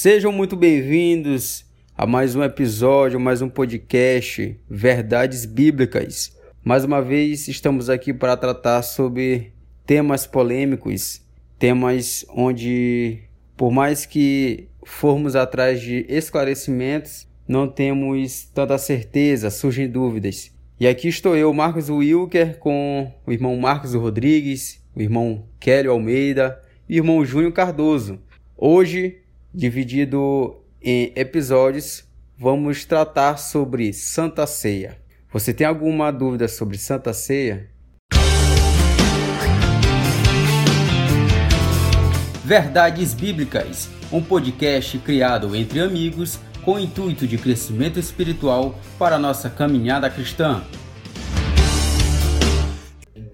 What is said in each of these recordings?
Sejam muito bem-vindos a mais um episódio, mais um podcast Verdades Bíblicas. Mais uma vez estamos aqui para tratar sobre temas polêmicos, temas onde, por mais que formos atrás de esclarecimentos, não temos tanta certeza, surgem dúvidas. E aqui estou eu, Marcos Wilker, com o irmão Marcos Rodrigues, o irmão Kelly Almeida e o irmão Júnior Cardoso. Hoje, dividido em episódios, vamos tratar sobre Santa Ceia. Você tem alguma dúvida sobre Santa Ceia? Verdades Bíblicas, um podcast criado entre amigos com o intuito de crescimento espiritual para a nossa caminhada cristã.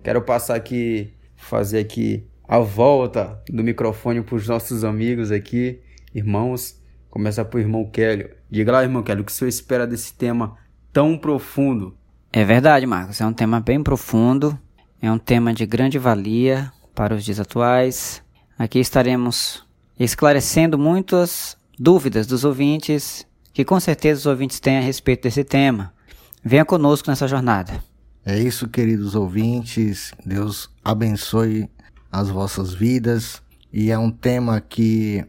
Quero passar aqui, fazer aqui a volta do microfone para os nossos amigos aqui, irmãos. Começar para o irmão Kelly. Diga lá, irmão Kelly, o que o senhor espera desse tema tão profundo? É verdade, Marcos. É um tema bem profundo. É um tema de grande valia para os dias atuais. Aqui estaremos esclarecendo muitas dúvidas dos ouvintes, que com certeza os ouvintes têm a respeito desse tema. Venha conosco nessa jornada. É isso, queridos ouvintes. Deus abençoe as vossas vidas. E é um tema que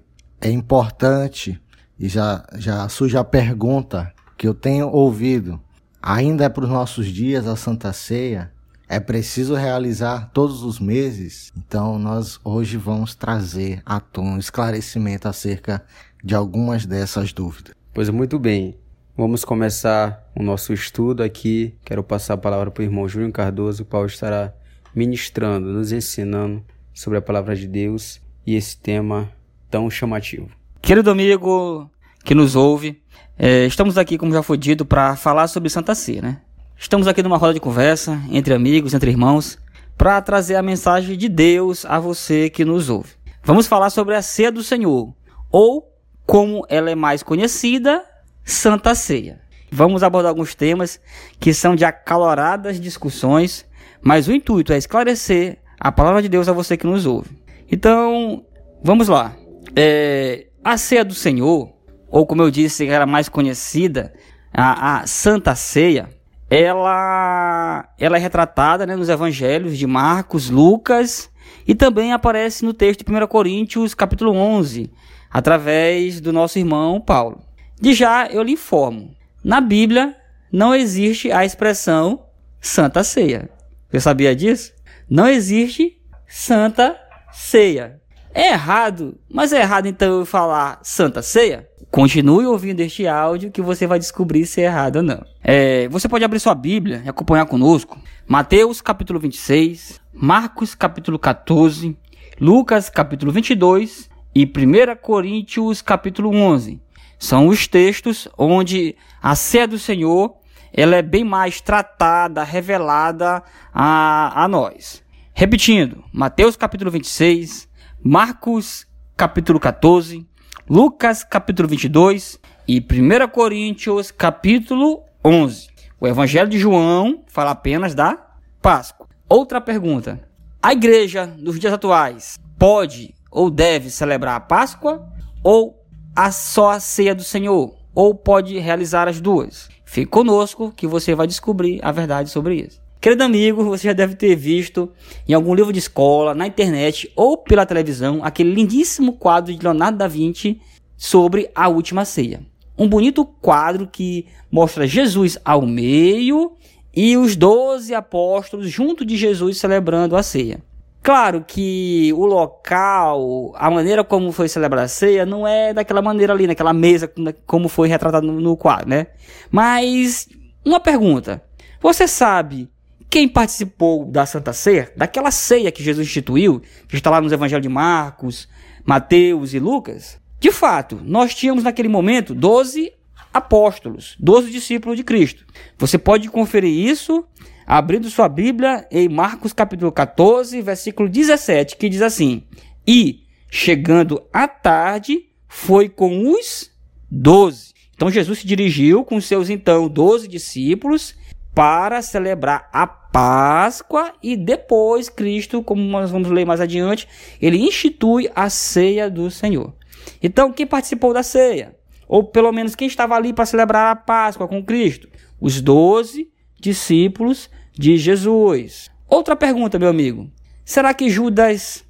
é importante. E já, já surge a pergunta que eu tenho ouvido. Ainda é para os nossos dias a Santa Ceia? É preciso realizar todos os meses? Então, nós hoje vamos trazer à tona um esclarecimento acerca de algumas dessas dúvidas. Pois muito bem, vamos começar o nosso estudo aqui. Quero passar a palavra para o irmão Júlio Cardoso, o qual estará ministrando, nos ensinando sobre a palavra de Deus e esse tema tão chamativo. Querido amigo que nos ouve, é, estamos aqui, como já foi dito, para falar sobre Santa Ceia, né? Estamos aqui numa roda de conversa entre amigos, entre irmãos, para trazer a mensagem de Deus a você que nos ouve. Vamos falar sobre a ceia do Senhor, ou como ela é mais conhecida, Santa Ceia. Vamos abordar alguns temas que são de acaloradas discussões, mas o intuito é esclarecer a palavra de Deus a você que nos ouve. Então, vamos lá. É, a ceia do Senhor, ou como eu disse, era mais conhecida, a, a Santa Ceia, ela, ela é retratada né, nos evangelhos de Marcos, Lucas e também aparece no texto de 1 Coríntios, capítulo 11, através do nosso irmão Paulo. De já eu lhe informo, na Bíblia não existe a expressão Santa Ceia. Você sabia disso? Não existe Santa Ceia. É errado, mas é errado então eu falar Santa Ceia? Continue ouvindo este áudio que você vai descobrir se é errado ou não. É, você pode abrir sua Bíblia e acompanhar conosco. Mateus capítulo 26, Marcos capítulo 14, Lucas capítulo 22 e 1 Coríntios capítulo 11. São os textos onde a ceia do Senhor ela é bem mais tratada, revelada a, a nós. Repetindo, Mateus capítulo 26, Marcos capítulo 14, Lucas capítulo 22 e 1 Coríntios capítulo 11. O Evangelho de João fala apenas da Páscoa. Outra pergunta: a igreja nos dias atuais pode ou deve celebrar a Páscoa ou a só a ceia do Senhor? Ou pode realizar as duas? Fique conosco que você vai descobrir a verdade sobre isso. Querido amigo, você já deve ter visto em algum livro de escola, na internet ou pela televisão aquele lindíssimo quadro de Leonardo da Vinci sobre a última ceia. Um bonito quadro que mostra Jesus ao meio e os doze apóstolos junto de Jesus celebrando a ceia. Claro que o local, a maneira como foi celebrada a ceia, não é daquela maneira ali, naquela mesa, como foi retratado no, quadro, né? Mas, uma pergunta. Você sabe quem participou da Santa Ceia, daquela ceia que Jesus instituiu, que está lá nos Evangelhos de Marcos, Mateus e Lucas, de fato, nós tínhamos naquele momento 12 apóstolos, 12 discípulos de Cristo. Você pode conferir isso abrindo sua Bíblia em Marcos capítulo 14, versículo 17, que diz assim: E, chegando à tarde, foi com os doze. Então Jesus se dirigiu com seus então doze discípulos para celebrar a Páscoa e depois Cristo, como nós vamos ler mais adiante, ele institui a ceia do Senhor. Então, quem participou da ceia? Ou pelo menos quem estava ali para celebrar a Páscoa com Cristo? Os doze discípulos de Jesus. Outra pergunta, meu amigo. Será que Judas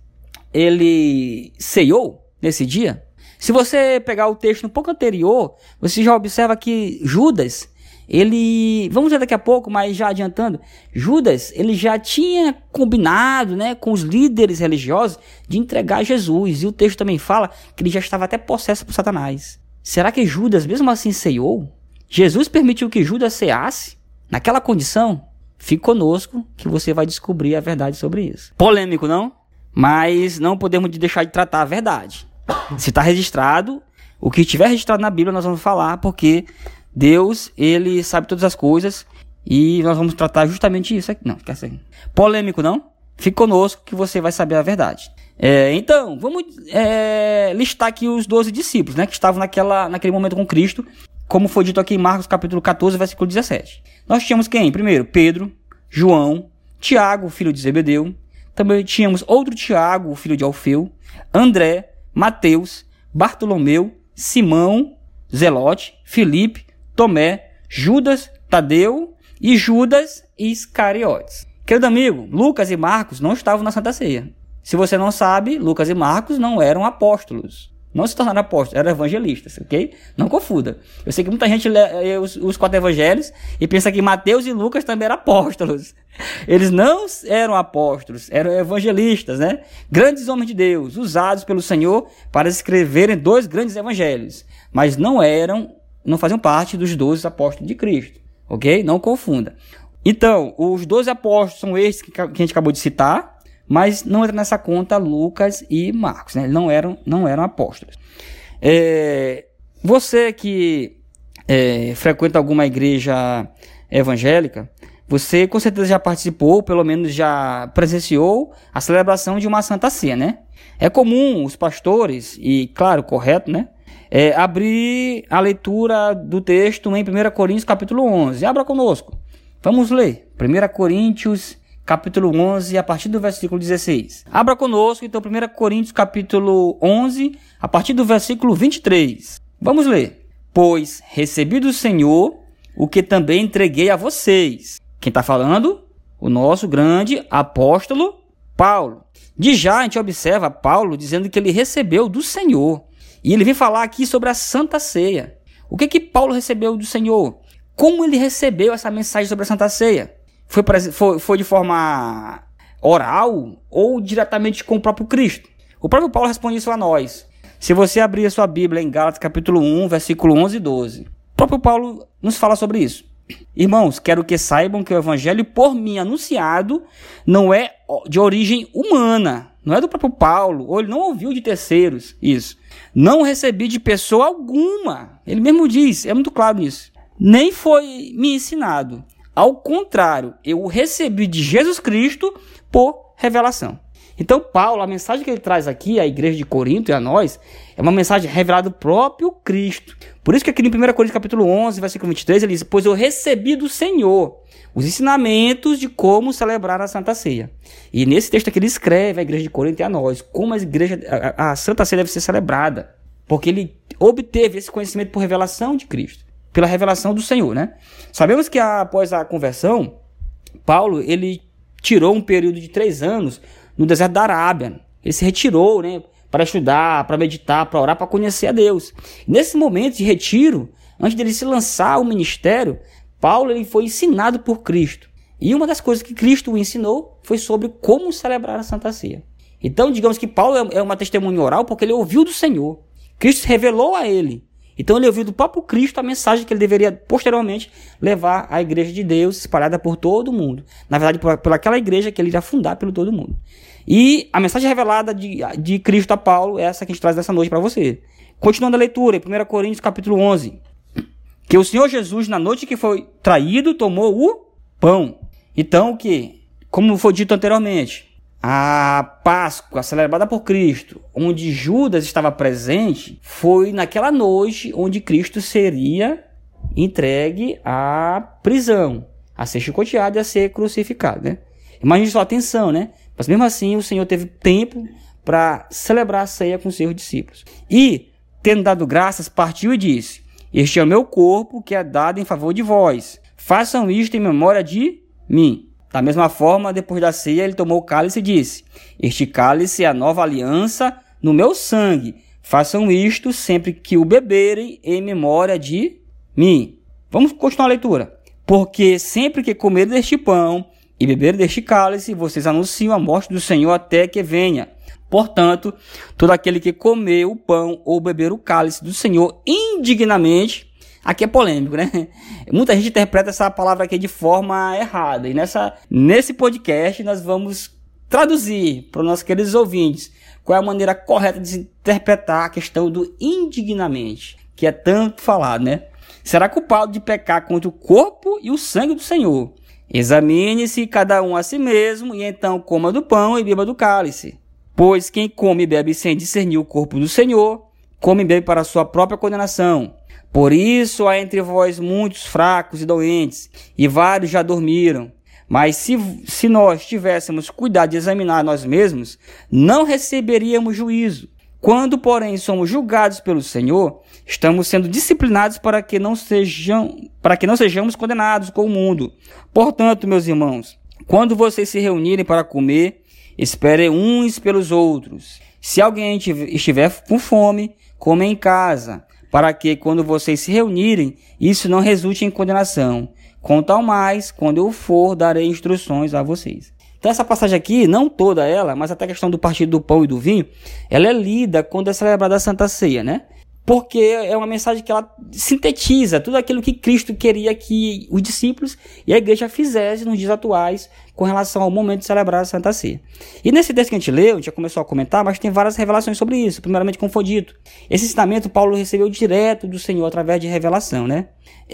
ele ceiou nesse dia? Se você pegar o texto um pouco anterior, você já observa que Judas, ele, vamos ver daqui a pouco, mas já adiantando, Judas, ele já tinha combinado, né, com os líderes religiosos de entregar Jesus, e o texto também fala que ele já estava até possesso por Satanás. Será que Judas mesmo assim ceiou? Jesus permitiu que Judas ceasse naquela condição? Fique conosco que você vai descobrir a verdade sobre isso. Polêmico, não? Mas não podemos deixar de tratar a verdade. Se está registrado, o que estiver registrado na Bíblia nós vamos falar, porque Deus, ele sabe todas as coisas e nós vamos tratar justamente isso aqui. Não, quer ser polêmico, não? Fique conosco que você vai saber a verdade. É, então, vamos é, listar aqui os 12 discípulos, né, que estavam naquela, naquele momento com Cristo, como foi dito aqui em Marcos capítulo 14, versículo 17. Nós tínhamos quem? Primeiro, Pedro, João, Tiago, filho de Zebedeu. Também tínhamos outro Tiago, filho de Alfeu, André, Mateus, Bartolomeu, Simão, Zelote, Felipe, Tomé, Judas, Tadeu e Judas Iscariotes. Querido amigo, Lucas e Marcos não estavam na Santa Ceia. Se você não sabe, Lucas e Marcos não eram apóstolos. Não se tornaram apóstolos, eram evangelistas, ok? Não confunda. Eu sei que muita gente lê os, os quatro evangelhos e pensa que Mateus e Lucas também eram apóstolos. Eles não eram apóstolos, eram evangelistas, né? Grandes homens de Deus, usados pelo Senhor para escreverem dois grandes evangelhos. Mas não eram, não faziam parte dos doze apóstolos de Cristo, ok? Não confunda. Então, os doze apóstolos são esses que, que a gente acabou de citar, mas não entra nessa conta Lucas e Marcos, né? não eram, não eram apóstolos. É, você que é, frequenta alguma igreja evangélica, você com certeza já participou, pelo menos já presenciou a celebração de uma Santa Ceia, né? É comum os pastores, e claro, correto, né? É, abrir a leitura do texto em 1 Coríntios capítulo 11. Abra conosco. Vamos ler. 1 Coríntios capítulo 11, a partir do versículo 16. Abra conosco, então, 1 Coríntios, capítulo 11, a partir do versículo 23. Vamos ler. Pois recebi do Senhor o que também entreguei a vocês. Quem está falando? O nosso grande apóstolo Paulo. De já a gente observa Paulo dizendo que ele recebeu do Senhor. E ele vem falar aqui sobre a Santa Ceia. O que que Paulo recebeu do Senhor? Como ele recebeu essa mensagem sobre a Santa Ceia? foi, foi, foi de forma oral ou diretamente com o próprio Cristo? O próprio Paulo responde isso a nós. Se você abrir a sua Bíblia em Gálatas capítulo 1, versículo 11 e 12, o próprio Paulo nos fala sobre isso. Irmãos, quero que saibam que o evangelho por mim anunciado não é de origem humana, não é do próprio Paulo, ou ele não ouviu de terceiros isso. Não recebi de pessoa alguma. Ele mesmo diz, é muito claro nisso. Nem foi me ensinado, ao contrário, eu o recebi de Jesus Cristo por revelação. Então, Paulo, a mensagem que ele traz aqui à igreja de Corinto e a nós, é uma mensagem revelada do próprio Cristo. Por isso que aqui em 1 Coríntios capítulo 11, versículo 23, ele diz, Pois eu recebi do Senhor os ensinamentos de como celebrar a Santa Ceia. E nesse texto aqui ele escreve à igreja de Corinto e a nós, como a, igreja, a, a Santa Ceia deve ser celebrada. Porque ele obteve esse conhecimento por revelação de Cristo pela revelação do Senhor, né? Sabemos que após a conversão, Paulo ele tirou um período de três anos no deserto da Arábia. Ele se retirou, né? Para estudar, para meditar, para orar, para conhecer a Deus. Nesse momento de retiro, antes dele se lançar ao ministério, Paulo ele foi ensinado por Cristo. E uma das coisas que Cristo o ensinou foi sobre como celebrar a Santa Ceia. Então, digamos que Paulo é, é uma testemunha oral porque ele ouviu do Senhor. Cristo revelou a ele então ele ouviu do próprio Cristo a mensagem que ele deveria posteriormente levar à igreja de Deus espalhada por todo o mundo. Na verdade, por, por aquela igreja que ele iria fundar pelo todo mundo. E a mensagem revelada de, de Cristo a Paulo é essa que a gente traz nessa noite para você. Continuando a leitura, em 1 Coríntios capítulo 11. Que o Senhor Jesus, na noite que foi traído, tomou o pão. Então, o que? Como foi dito anteriormente, a Páscoa celebrada por Cristo, onde Judas estava presente, foi naquela noite onde Cristo seria entregue à prisão, a ser chicoteado e a ser crucificado, né? Imagine só atenção, né? Mas mesmo assim o Senhor teve tempo para celebrar a ceia com seus discípulos. E, tendo dado graças, partiu e disse: Este é o meu corpo que é dado em favor de vós. Façam isto em memória de mim. Da mesma forma, depois da ceia, ele tomou o cálice e disse: Este cálice é a nova aliança no meu sangue. Façam isto sempre que o beberem em memória de mim. Vamos continuar a leitura. Porque sempre que comer deste pão e beber deste cálice, vocês anunciam a morte do Senhor até que venha. Portanto, todo aquele que comer o pão ou beber o cálice do Senhor indignamente, aqui é polêmico, né? Muita gente interpreta essa palavra aqui de forma errada. E nessa, nesse podcast nós vamos traduzir para os nossos queridos ouvintes qual é a maneira correta de interpretar a questão do indignamente, que é tanto falado, né? Será culpado de pecar contra o corpo e o sangue do Senhor. Examine-se cada um a si mesmo, e então coma do pão e beba do cálice. Pois quem come e bebe sem discernir o corpo do Senhor, come e bebe para sua própria condenação. Por isso há entre vós muitos fracos e doentes, e vários já dormiram. Mas se, se nós tivéssemos cuidado de examinar nós mesmos, não receberíamos juízo. Quando, porém, somos julgados pelo Senhor, estamos sendo disciplinados para que não sejam, para que não sejamos condenados com o mundo. Portanto, meus irmãos, quando vocês se reunirem para comer, Espere uns pelos outros. Se alguém estiver com fome, coma em casa, para que, quando vocês se reunirem, isso não resulte em condenação. Quanto ao mais, quando eu for, darei instruções a vocês. Então, essa passagem aqui, não toda ela, mas até a questão do partido do pão e do vinho, ela é lida quando é celebrada a Santa Ceia, né? porque é uma mensagem que ela sintetiza tudo aquilo que Cristo queria que os discípulos e a igreja fizessem nos dias atuais com relação ao momento de celebrar a Santa Ceia. E nesse texto que a gente leu, a gente já começou a comentar, mas tem várias revelações sobre isso. Primeiramente, como foi dito, esse ensinamento Paulo recebeu direto do Senhor através de revelação, né?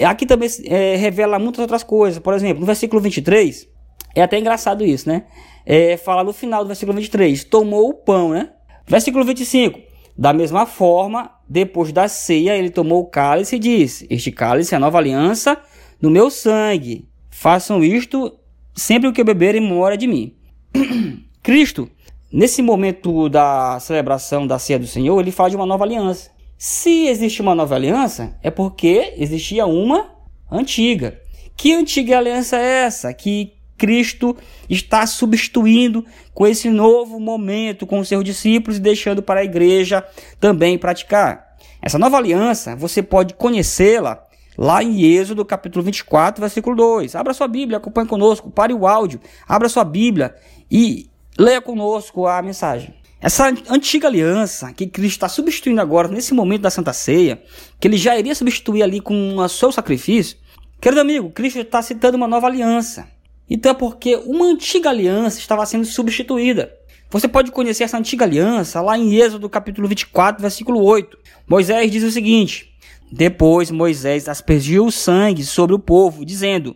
Aqui também é, revela muitas outras coisas. Por exemplo, no versículo 23, é até engraçado isso, né? É, fala no final do versículo 23, tomou o pão, né? Versículo 25, da mesma forma, depois da ceia, ele tomou o cálice e disse: Este cálice é a nova aliança no meu sangue. Façam isto sempre o que beberem em memória de mim. Cristo, nesse momento da celebração da ceia do Senhor, ele fala de uma nova aliança. Se existe uma nova aliança, é porque existia uma antiga. Que antiga aliança é essa? Que Cristo está substituindo com esse novo momento com seus discípulos e deixando para a igreja também praticar. Essa nova aliança, você pode conhecê-la lá em Êxodo capítulo 24, versículo 2. Abra sua Bíblia, acompanhe conosco, pare o áudio, abra sua Bíblia e leia conosco a mensagem. Essa antiga aliança que Cristo está substituindo agora, nesse momento da Santa Ceia, que ele já iria substituir ali com o seu sacrifício, querido amigo, Cristo está citando uma nova aliança. Então é porque uma antiga aliança estava sendo substituída. Você pode conhecer essa antiga aliança lá em Êxodo capítulo 24, versículo 8. Moisés diz o seguinte: Depois Moisés aspergiu o sangue sobre o povo, dizendo: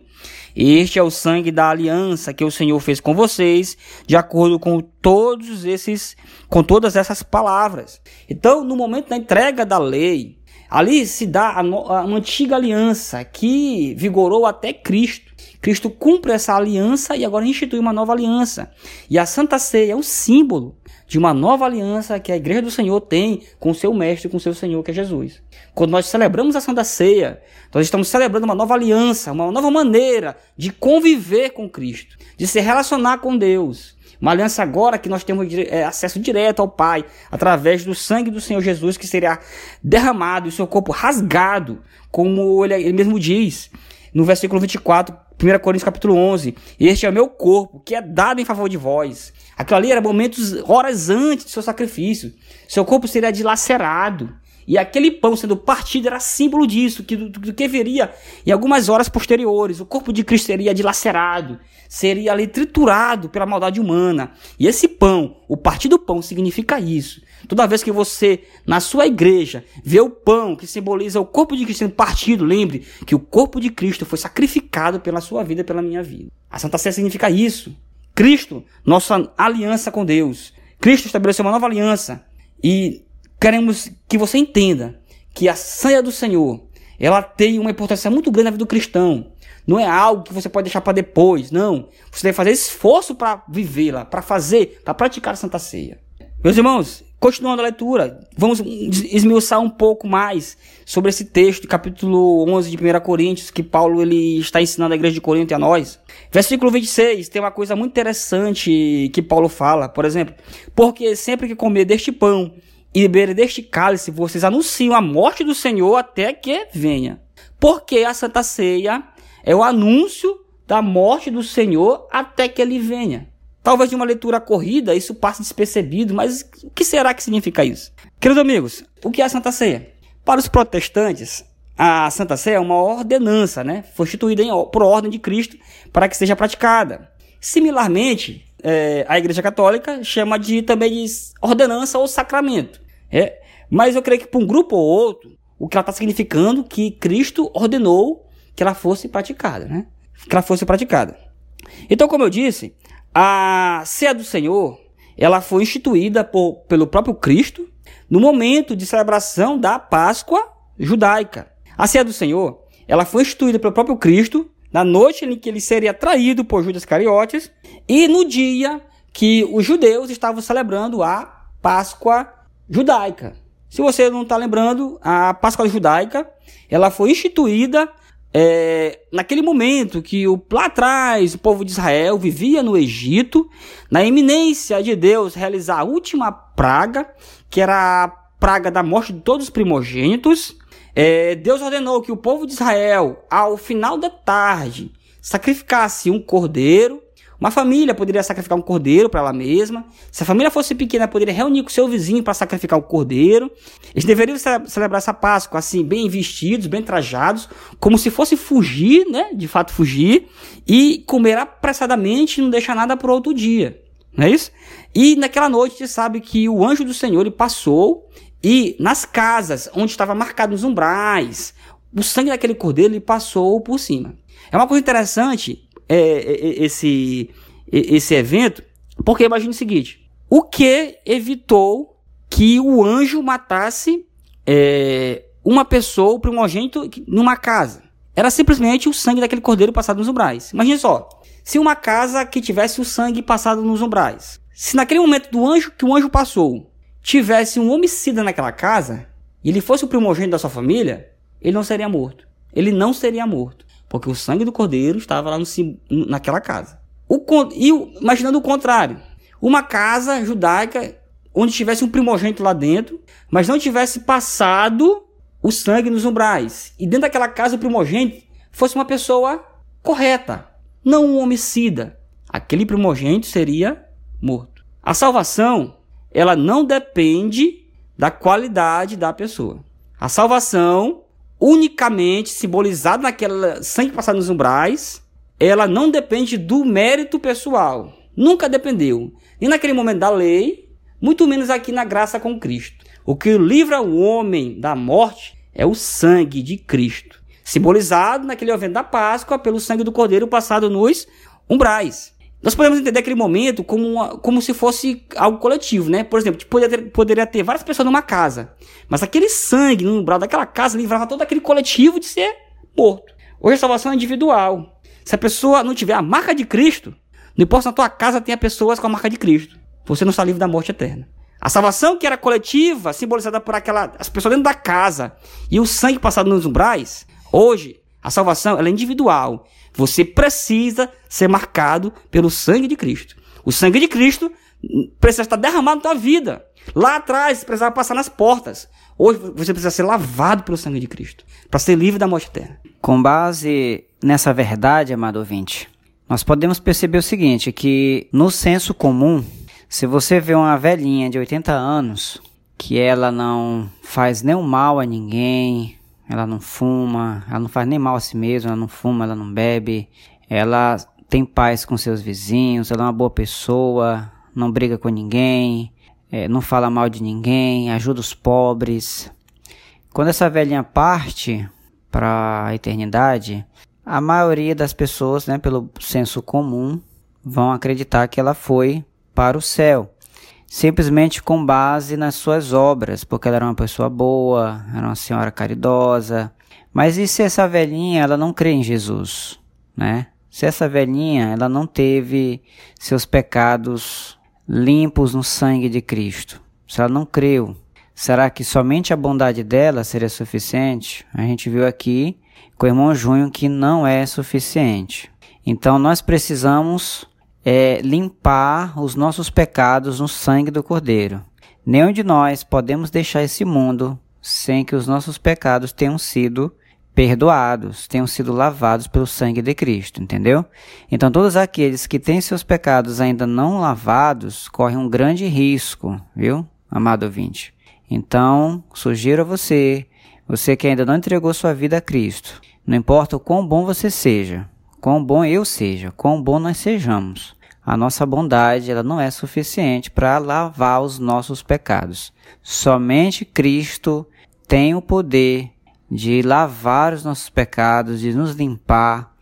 Este é o sangue da aliança que o Senhor fez com vocês, de acordo com todos esses com todas essas palavras. Então, no momento da entrega da lei, ali se dá a, a uma antiga aliança que vigorou até Cristo. Cristo cumpre essa aliança e agora institui uma nova aliança. E a Santa Ceia é um símbolo de uma nova aliança que a Igreja do Senhor tem com seu Mestre, com seu Senhor, que é Jesus. Quando nós celebramos a Santa Ceia, nós estamos celebrando uma nova aliança, uma nova maneira de conviver com Cristo, de se relacionar com Deus. Uma aliança agora que nós temos é, acesso direto ao Pai, através do sangue do Senhor Jesus, que será derramado o seu corpo rasgado, como ele, ele mesmo diz no versículo 24 1 Coríntios capítulo 11. Este é o meu corpo, que é dado em favor de vós. Aquilo ali era momentos, horas antes do seu sacrifício. Seu corpo seria dilacerado. E aquele pão sendo partido era símbolo disso, que, do, do que viria em algumas horas posteriores. O corpo de Cristo seria dilacerado, seria ali triturado pela maldade humana. E esse pão, o partido do pão, significa isso. Toda vez que você, na sua igreja, vê o pão que simboliza o corpo de Cristo sendo partido, lembre que o corpo de Cristo foi sacrificado pela sua vida, pela minha vida. A Santa Ceia significa isso. Cristo, nossa aliança com Deus. Cristo estabeleceu uma nova aliança. E queremos que você entenda que a ceia do Senhor, ela tem uma importância muito grande na vida do cristão. Não é algo que você pode deixar para depois, não. Você deve fazer esforço para vivê-la, para fazer, para praticar a Santa Ceia. Meus irmãos, continuando a leitura, vamos esmiuçar um pouco mais sobre esse texto, capítulo 11 de 1 Coríntios, que Paulo ele está ensinando à igreja de Corinto e a nós. Versículo 26, tem uma coisa muito interessante que Paulo fala, por exemplo, porque sempre que comer deste pão e beber deste cálice, vocês anunciam a morte do Senhor até que venha. Porque a Santa Ceia é o anúncio da morte do Senhor até que ele venha. Talvez de uma leitura corrida isso passe despercebido, mas o que será que significa isso? Queridos amigos, o que é a Santa Ceia? Para os protestantes, a Santa Ceia é uma ordenança, né? Foi instituída em, por ordem de Cristo para que seja praticada. Similarmente, é, a Igreja Católica chama de também de ordenança ou sacramento. É? Mas eu creio que para um grupo ou outro, o que ela está significando que Cristo ordenou que ela fosse praticada, né? Que ela fosse praticada. Então, como eu disse, a ceia do Senhor, ela foi instituída por, pelo próprio Cristo no momento de celebração da Páscoa judaica. A ceia do Senhor, ela foi instituída pelo próprio Cristo na noite em que ele seria traído por Judas Cariotes e no dia que os judeus estavam celebrando a Páscoa judaica. Se você não está lembrando, a Páscoa judaica ela foi instituída é, naquele momento que o, lá atrás o povo de Israel vivia no Egito, na iminência de Deus realizar a última praga, que era a praga da morte de todos os primogênitos, é, Deus ordenou que o povo de Israel, ao final da tarde, sacrificasse um cordeiro uma família poderia sacrificar um cordeiro para ela mesma. Se a família fosse pequena, poderia reunir com seu vizinho para sacrificar o cordeiro. Eles deveriam celebrar essa Páscoa assim, bem vestidos, bem trajados, como se fosse fugir, né? De fato fugir e comer apressadamente não deixar nada para outro dia. Não é isso? E naquela noite, você sabe que o anjo do Senhor ele passou e nas casas onde estava marcado os umbrais, o sangue daquele cordeiro ele passou por cima. É uma coisa interessante é, é, é, esse, esse evento, porque imagine o seguinte: o que evitou que o anjo matasse é, uma pessoa, o primogênito, numa casa? Era simplesmente o sangue daquele cordeiro passado nos umbrais. Imagine só: se uma casa que tivesse o sangue passado nos umbrais, se naquele momento do anjo que o anjo passou tivesse um homicida naquela casa e ele fosse o primogênito da sua família, ele não seria morto. Ele não seria morto. Porque o sangue do cordeiro estava lá no, naquela casa. O, e imaginando o contrário. Uma casa judaica onde tivesse um primogênito lá dentro, mas não tivesse passado o sangue nos umbrais. E dentro daquela casa o primogênito fosse uma pessoa correta, não um homicida. Aquele primogênito seria morto. A salvação, ela não depende da qualidade da pessoa. A salvação unicamente simbolizado naquela sangue passado nos umbrais, ela não depende do mérito pessoal. Nunca dependeu. Nem naquele momento da lei, muito menos aqui na graça com Cristo. O que livra o homem da morte é o sangue de Cristo, simbolizado naquele evento da Páscoa pelo sangue do Cordeiro passado nos umbrais. Nós podemos entender aquele momento como, uma, como se fosse algo coletivo, né? Por exemplo, poderia ter, poderia ter várias pessoas numa casa, mas aquele sangue no umbral daquela casa livrava todo aquele coletivo de ser morto. Hoje a salvação é individual. Se a pessoa não tiver a marca de Cristo, não importa se na tua casa tenha pessoas com a marca de Cristo, você não está livre da morte eterna. A salvação que era coletiva, simbolizada por aquela as pessoas dentro da casa e o sangue passado nos umbrais, hoje a salvação é individual. Você precisa ser marcado pelo sangue de Cristo. O sangue de Cristo precisa estar derramado na tua vida. Lá atrás, precisava passar nas portas. Hoje você precisa ser lavado pelo sangue de Cristo para ser livre da morte eterna. Com base nessa verdade, amado ouvinte, nós podemos perceber o seguinte: que no senso comum, se você vê uma velhinha de 80 anos que ela não faz nenhum mal a ninguém, ela não fuma, ela não faz nem mal a si mesma, ela não fuma, ela não bebe, ela tem paz com seus vizinhos, ela é uma boa pessoa, não briga com ninguém, é, não fala mal de ninguém, ajuda os pobres. Quando essa velhinha parte para a eternidade, a maioria das pessoas, né, pelo senso comum, vão acreditar que ela foi para o céu simplesmente com base nas suas obras, porque ela era uma pessoa boa, era uma senhora caridosa. Mas e se essa velhinha ela não crê em Jesus, né? Se essa velhinha ela não teve seus pecados limpos no sangue de Cristo, se ela não creu, será que somente a bondade dela seria suficiente? A gente viu aqui com o irmão Junho que não é suficiente. Então nós precisamos é, limpar os nossos pecados no sangue do Cordeiro. Nenhum de nós podemos deixar esse mundo sem que os nossos pecados tenham sido perdoados, tenham sido lavados pelo sangue de Cristo, entendeu? Então, todos aqueles que têm seus pecados ainda não lavados correm um grande risco, viu, amado ouvinte? Então, sugiro a você, você que ainda não entregou sua vida a Cristo, não importa o quão bom você seja, quão bom eu seja, quão bom nós sejamos, a nossa bondade ela não é suficiente para lavar os nossos pecados. Somente Cristo tem o poder de lavar os nossos pecados, de nos limpar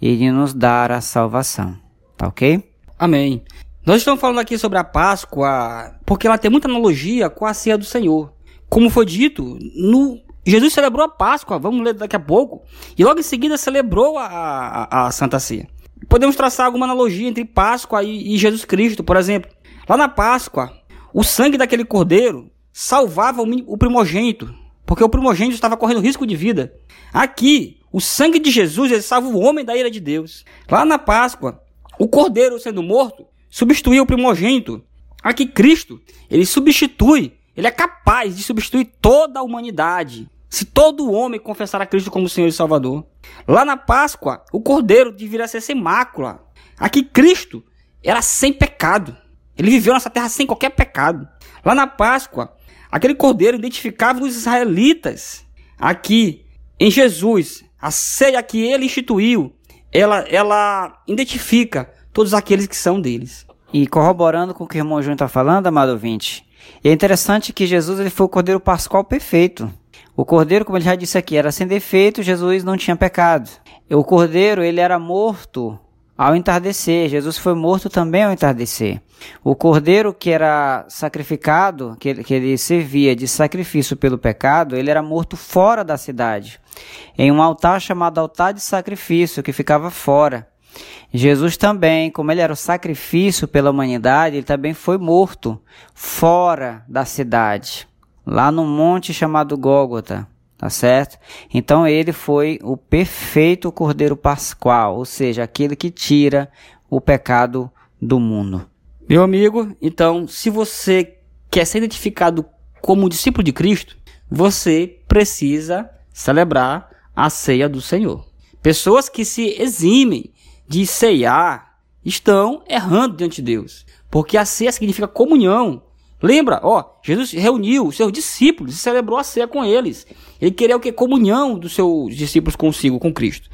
e de nos dar a salvação. Tá ok? Amém. Nós estamos falando aqui sobre a Páscoa porque ela tem muita analogia com a ceia do Senhor. Como foi dito, no Jesus celebrou a Páscoa, vamos ler daqui a pouco, e logo em seguida celebrou a, a, a Santa Ceia. Podemos traçar alguma analogia entre Páscoa e, e Jesus Cristo, por exemplo. Lá na Páscoa, o sangue daquele cordeiro salvava o, o primogênito, porque o primogênito estava correndo risco de vida. Aqui, o sangue de Jesus ele salva o homem da ira de Deus. Lá na Páscoa, o cordeiro sendo morto substituía o primogênito. Aqui Cristo, ele substitui, ele é capaz de substituir toda a humanidade. Se todo homem confessar a Cristo como Senhor e Salvador. Lá na Páscoa, o cordeiro deveria ser sem mácula. Aqui Cristo era sem pecado. Ele viveu nessa terra sem qualquer pecado. Lá na Páscoa, Aquele cordeiro identificava os israelitas. Aqui, em Jesus, a ceia que ele instituiu, ela, ela identifica todos aqueles que são deles. E corroborando com o que o irmão Júnior está falando, amado ouvinte, é interessante que Jesus ele foi o cordeiro pascual perfeito. O cordeiro, como ele já disse aqui, era sem defeito, Jesus não tinha pecado. O cordeiro, ele era morto ao entardecer. Jesus foi morto também ao entardecer. O cordeiro que era sacrificado, que ele, que ele servia de sacrifício pelo pecado, ele era morto fora da cidade, em um altar chamado altar de sacrifício, que ficava fora. Jesus também, como ele era o sacrifício pela humanidade, ele também foi morto fora da cidade, lá no monte chamado Gólgota. Tá certo? Então ele foi o perfeito Cordeiro Pascual, ou seja, aquele que tira o pecado do mundo. Meu amigo, então, se você quer ser identificado como discípulo de Cristo, você precisa celebrar a ceia do Senhor. Pessoas que se eximem de ceiar estão errando diante de Deus, porque a ceia significa comunhão Lembra, ó, Jesus reuniu os seus discípulos e celebrou a ceia com eles. Ele queria o que? Comunhão dos seus discípulos consigo, com Cristo.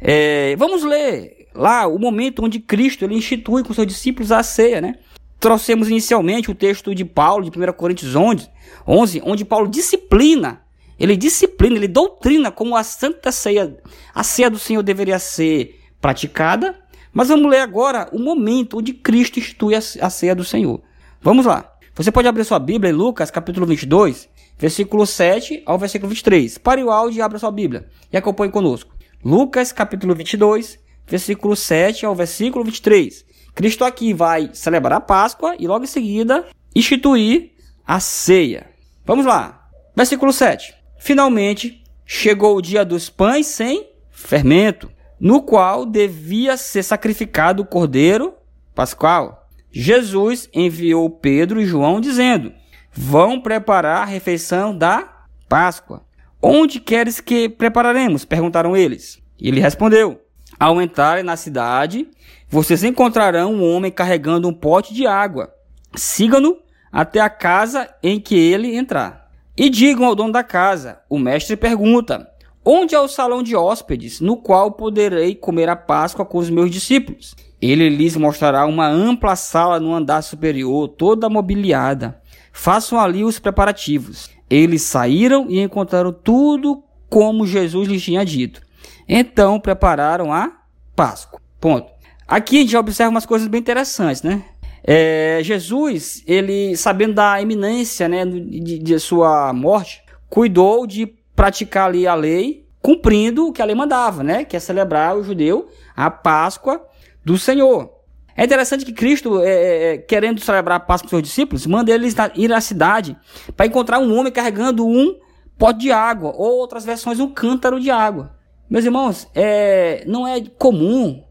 É, vamos ler lá o momento onde Cristo ele institui com seus discípulos a ceia, né? Trouxemos inicialmente o texto de Paulo, de 1 Coríntios 11, 11, onde Paulo disciplina, ele disciplina, ele doutrina como a santa ceia, a ceia do Senhor deveria ser praticada. Mas vamos ler agora o momento onde Cristo institui a, ceia do Senhor. Vamos lá. Você pode abrir sua Bíblia em Lucas, capítulo 22, versículo 7 ao versículo 23. Pare o áudio e abra sua Bíblia e acompanhe conosco. Lucas, capítulo 22, versículo 7 ao versículo 23. Cristo aqui vai celebrar a Páscoa e logo em seguida instituir a ceia. Vamos lá. Versículo 7. Finalmente chegou o dia dos pães sem fermento, no qual devia ser sacrificado o cordeiro pascual. Jesus enviou Pedro e João dizendo: Vão preparar a refeição da Páscoa. Onde queres que prepararemos? perguntaram eles. E ele respondeu: Ao entrarem na cidade, vocês encontrarão um homem carregando um pote de água. Sigam-no até a casa em que ele entrar. E digam ao dono da casa: O mestre pergunta: Onde é o salão de hóspedes, no qual poderei comer a Páscoa com os meus discípulos? Ele lhes mostrará uma ampla sala no andar superior, toda mobiliada. Façam ali os preparativos. Eles saíram e encontraram tudo como Jesus lhes tinha dito. Então prepararam a Páscoa. Ponto. Aqui a gente observa umas coisas bem interessantes, né? É, Jesus, ele sabendo da iminência, né, de, de sua morte, cuidou de praticar ali a lei, cumprindo o que a lei mandava, né, que é celebrar o judeu a Páscoa do Senhor. É interessante que Cristo, é, é, é querendo celebrar a Páscoa com seus discípulos, manda eles ir à cidade para encontrar um homem carregando um pote de água, ou outras versões, um cântaro de água. Meus irmãos, é, não é comum,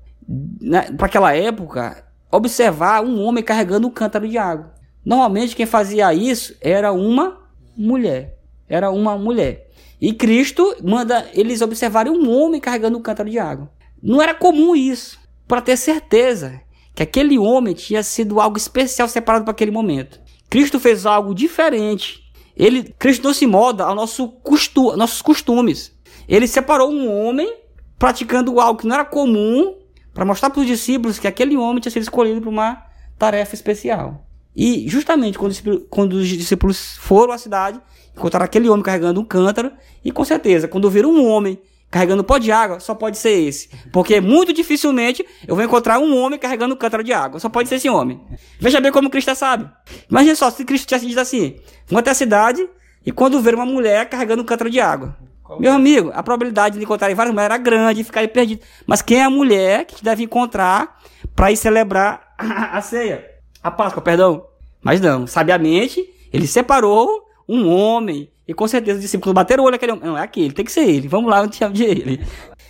né, para aquela época, observar um homem carregando um cântaro de água. Normalmente quem fazia isso era uma mulher. Era uma mulher. E Cristo manda eles observarem um homem carregando um cântaro de água. Não era comum isso, para ter certeza que aquele homem tinha sido algo especial separado para aquele momento. Cristo fez algo diferente. Ele, Cristo não se molda ao nosso costu, nossos costumes. Ele separou um homem praticando algo que não era comum para mostrar para os discípulos que aquele homem tinha sido escolhido para uma tarefa especial. E justamente quando, quando os discípulos foram à cidade, encontraram aquele homem carregando um cântaro, e com certeza, quando viram um homem carregando pó de água, só pode ser esse. Porque muito dificilmente eu vou encontrar um homem carregando um cântaro de água. Só pode ser esse homem. Veja bem como Cristo é sábio. Imagina só, se Cristo tivesse dito assim: vão até a cidade e quando ver uma mulher carregando um cântaro de água. Meu amigo, a probabilidade de encontrar várias mulheres era grande e ficar perdido. Mas quem é a mulher que deve encontrar para ir celebrar a ceia? A Páscoa, perdão. Mas não, sabiamente, ele separou um homem e com certeza os discípulos bateram o olho naquele homem. Não, é aquele, tem que ser ele. Vamos lá, eu chamo de ele.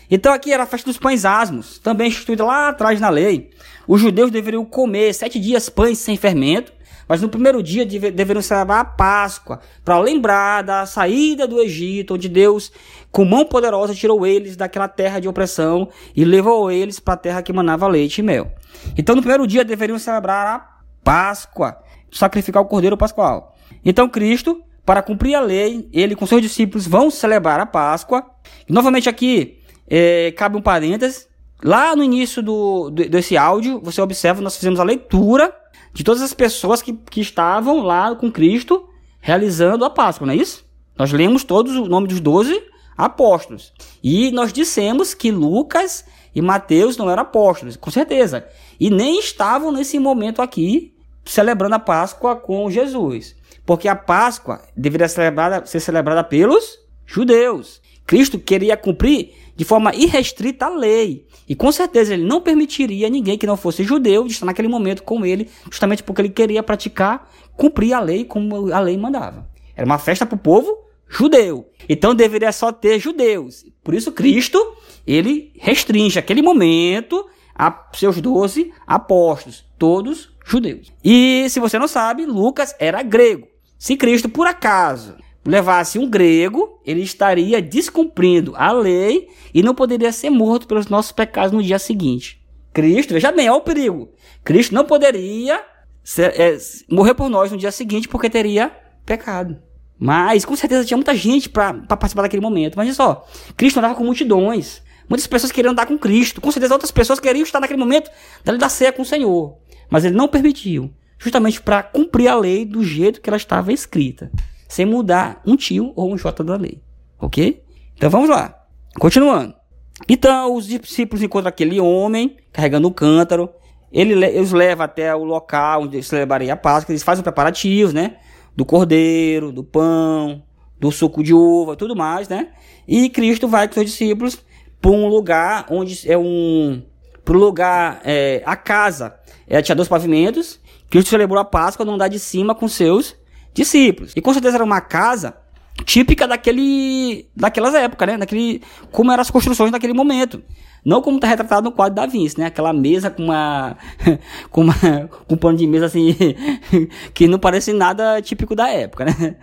Então aqui era a festa dos pães asmos, também instituída lá atrás na lei. Os judeus deveriam comer sete dias pães sem fermento, mas no primeiro dia deve, deveriam celebrar a Páscoa, para lembrar da saída do Egito, onde Deus, com mão poderosa, tirou eles daquela terra de opressão e levou eles para a terra que manava leite e mel. Então no primeiro dia deveriam celebrar a Páscoa, sacrificar o cordeiro pascual. Então Cristo para cumprir a lei, ele com seus discípulos vão celebrar a Páscoa. E, novamente aqui, é, cabe um parênteses. Lá no início do, do, desse áudio, você observa, nós fizemos a leitura de todas as pessoas que, que estavam lá com Cristo realizando a Páscoa, não é isso? Nós lemos todos o nome dos doze apóstolos. E nós dissemos que Lucas e Mateus não eram apóstolos, com certeza. E nem estavam nesse momento aqui celebrando a Páscoa com Jesus. Porque a Páscoa deveria ser celebrada, ser celebrada pelos judeus. Cristo queria cumprir de forma irrestrita a lei. E com certeza ele não permitiria ninguém que não fosse judeu de estar naquele momento com ele, justamente porque ele queria praticar, cumprir a lei como a lei mandava. Era uma festa para o povo judeu. Então deveria só ter judeus. Por isso Cristo, ele restringe aquele momento a seus doze apóstolos, todos judeus. E se você não sabe, Lucas era grego. Se Cristo, por acaso, levasse um grego, ele estaria descumprindo a lei e não poderia ser morto pelos nossos pecados no dia seguinte. Cristo, veja bem, olha o perigo. Cristo não poderia ser, é, morrer por nós no dia seguinte porque teria pecado. Mas com certeza tinha muita gente para participar daquele momento. Mas olha só, Cristo andava com multidões. Muitas pessoas queriam andar com Cristo. Com certeza outras pessoas queriam estar naquele momento da ceia com o Senhor. Mas ele não permitiu justamente para cumprir a lei do jeito que ela estava escrita, sem mudar um tio ou um J da lei. Ok? Então vamos lá. Continuando. Então os discípulos encontram aquele homem carregando o um cântaro. Ele os leva até o local onde celebraria a Páscoa. Eles fazem preparativos, né? Do cordeiro, do pão, do suco de uva, tudo mais, né? E Cristo vai com seus discípulos para um lugar onde é um. Para o lugar, é, a casa, é, tinha dois pavimentos Cristo celebrou a Páscoa no andar de cima com seus discípulos. E com certeza era uma casa típica daquele, daquelas épocas, né? Daquele, como eram as construções naquele momento. Não como está retratado no quadro da Vinci, né? Aquela mesa com uma, com uma, com um pano de mesa assim, que não parece nada típico da época, né?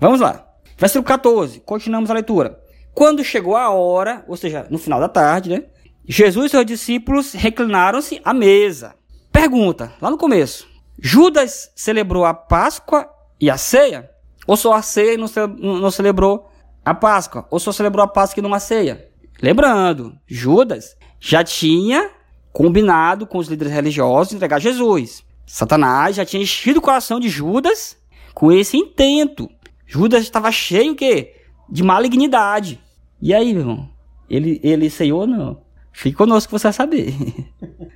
Vamos lá. Versículo 14. Continuamos a leitura. Quando chegou a hora, ou seja, no final da tarde, né? Jesus e seus discípulos reclinaram-se à mesa. Pergunta, lá no começo. Judas celebrou a Páscoa e a ceia? Ou só a ceia e não, não celebrou a Páscoa? Ou só celebrou a Páscoa e não a ceia? Lembrando, Judas já tinha combinado com os líderes religiosos entregar Jesus. Satanás já tinha enchido o coração de Judas com esse intento. Judas estava cheio quê? de malignidade. E aí, meu irmão? Ele, ele ou não? Fique conosco que você vai saber.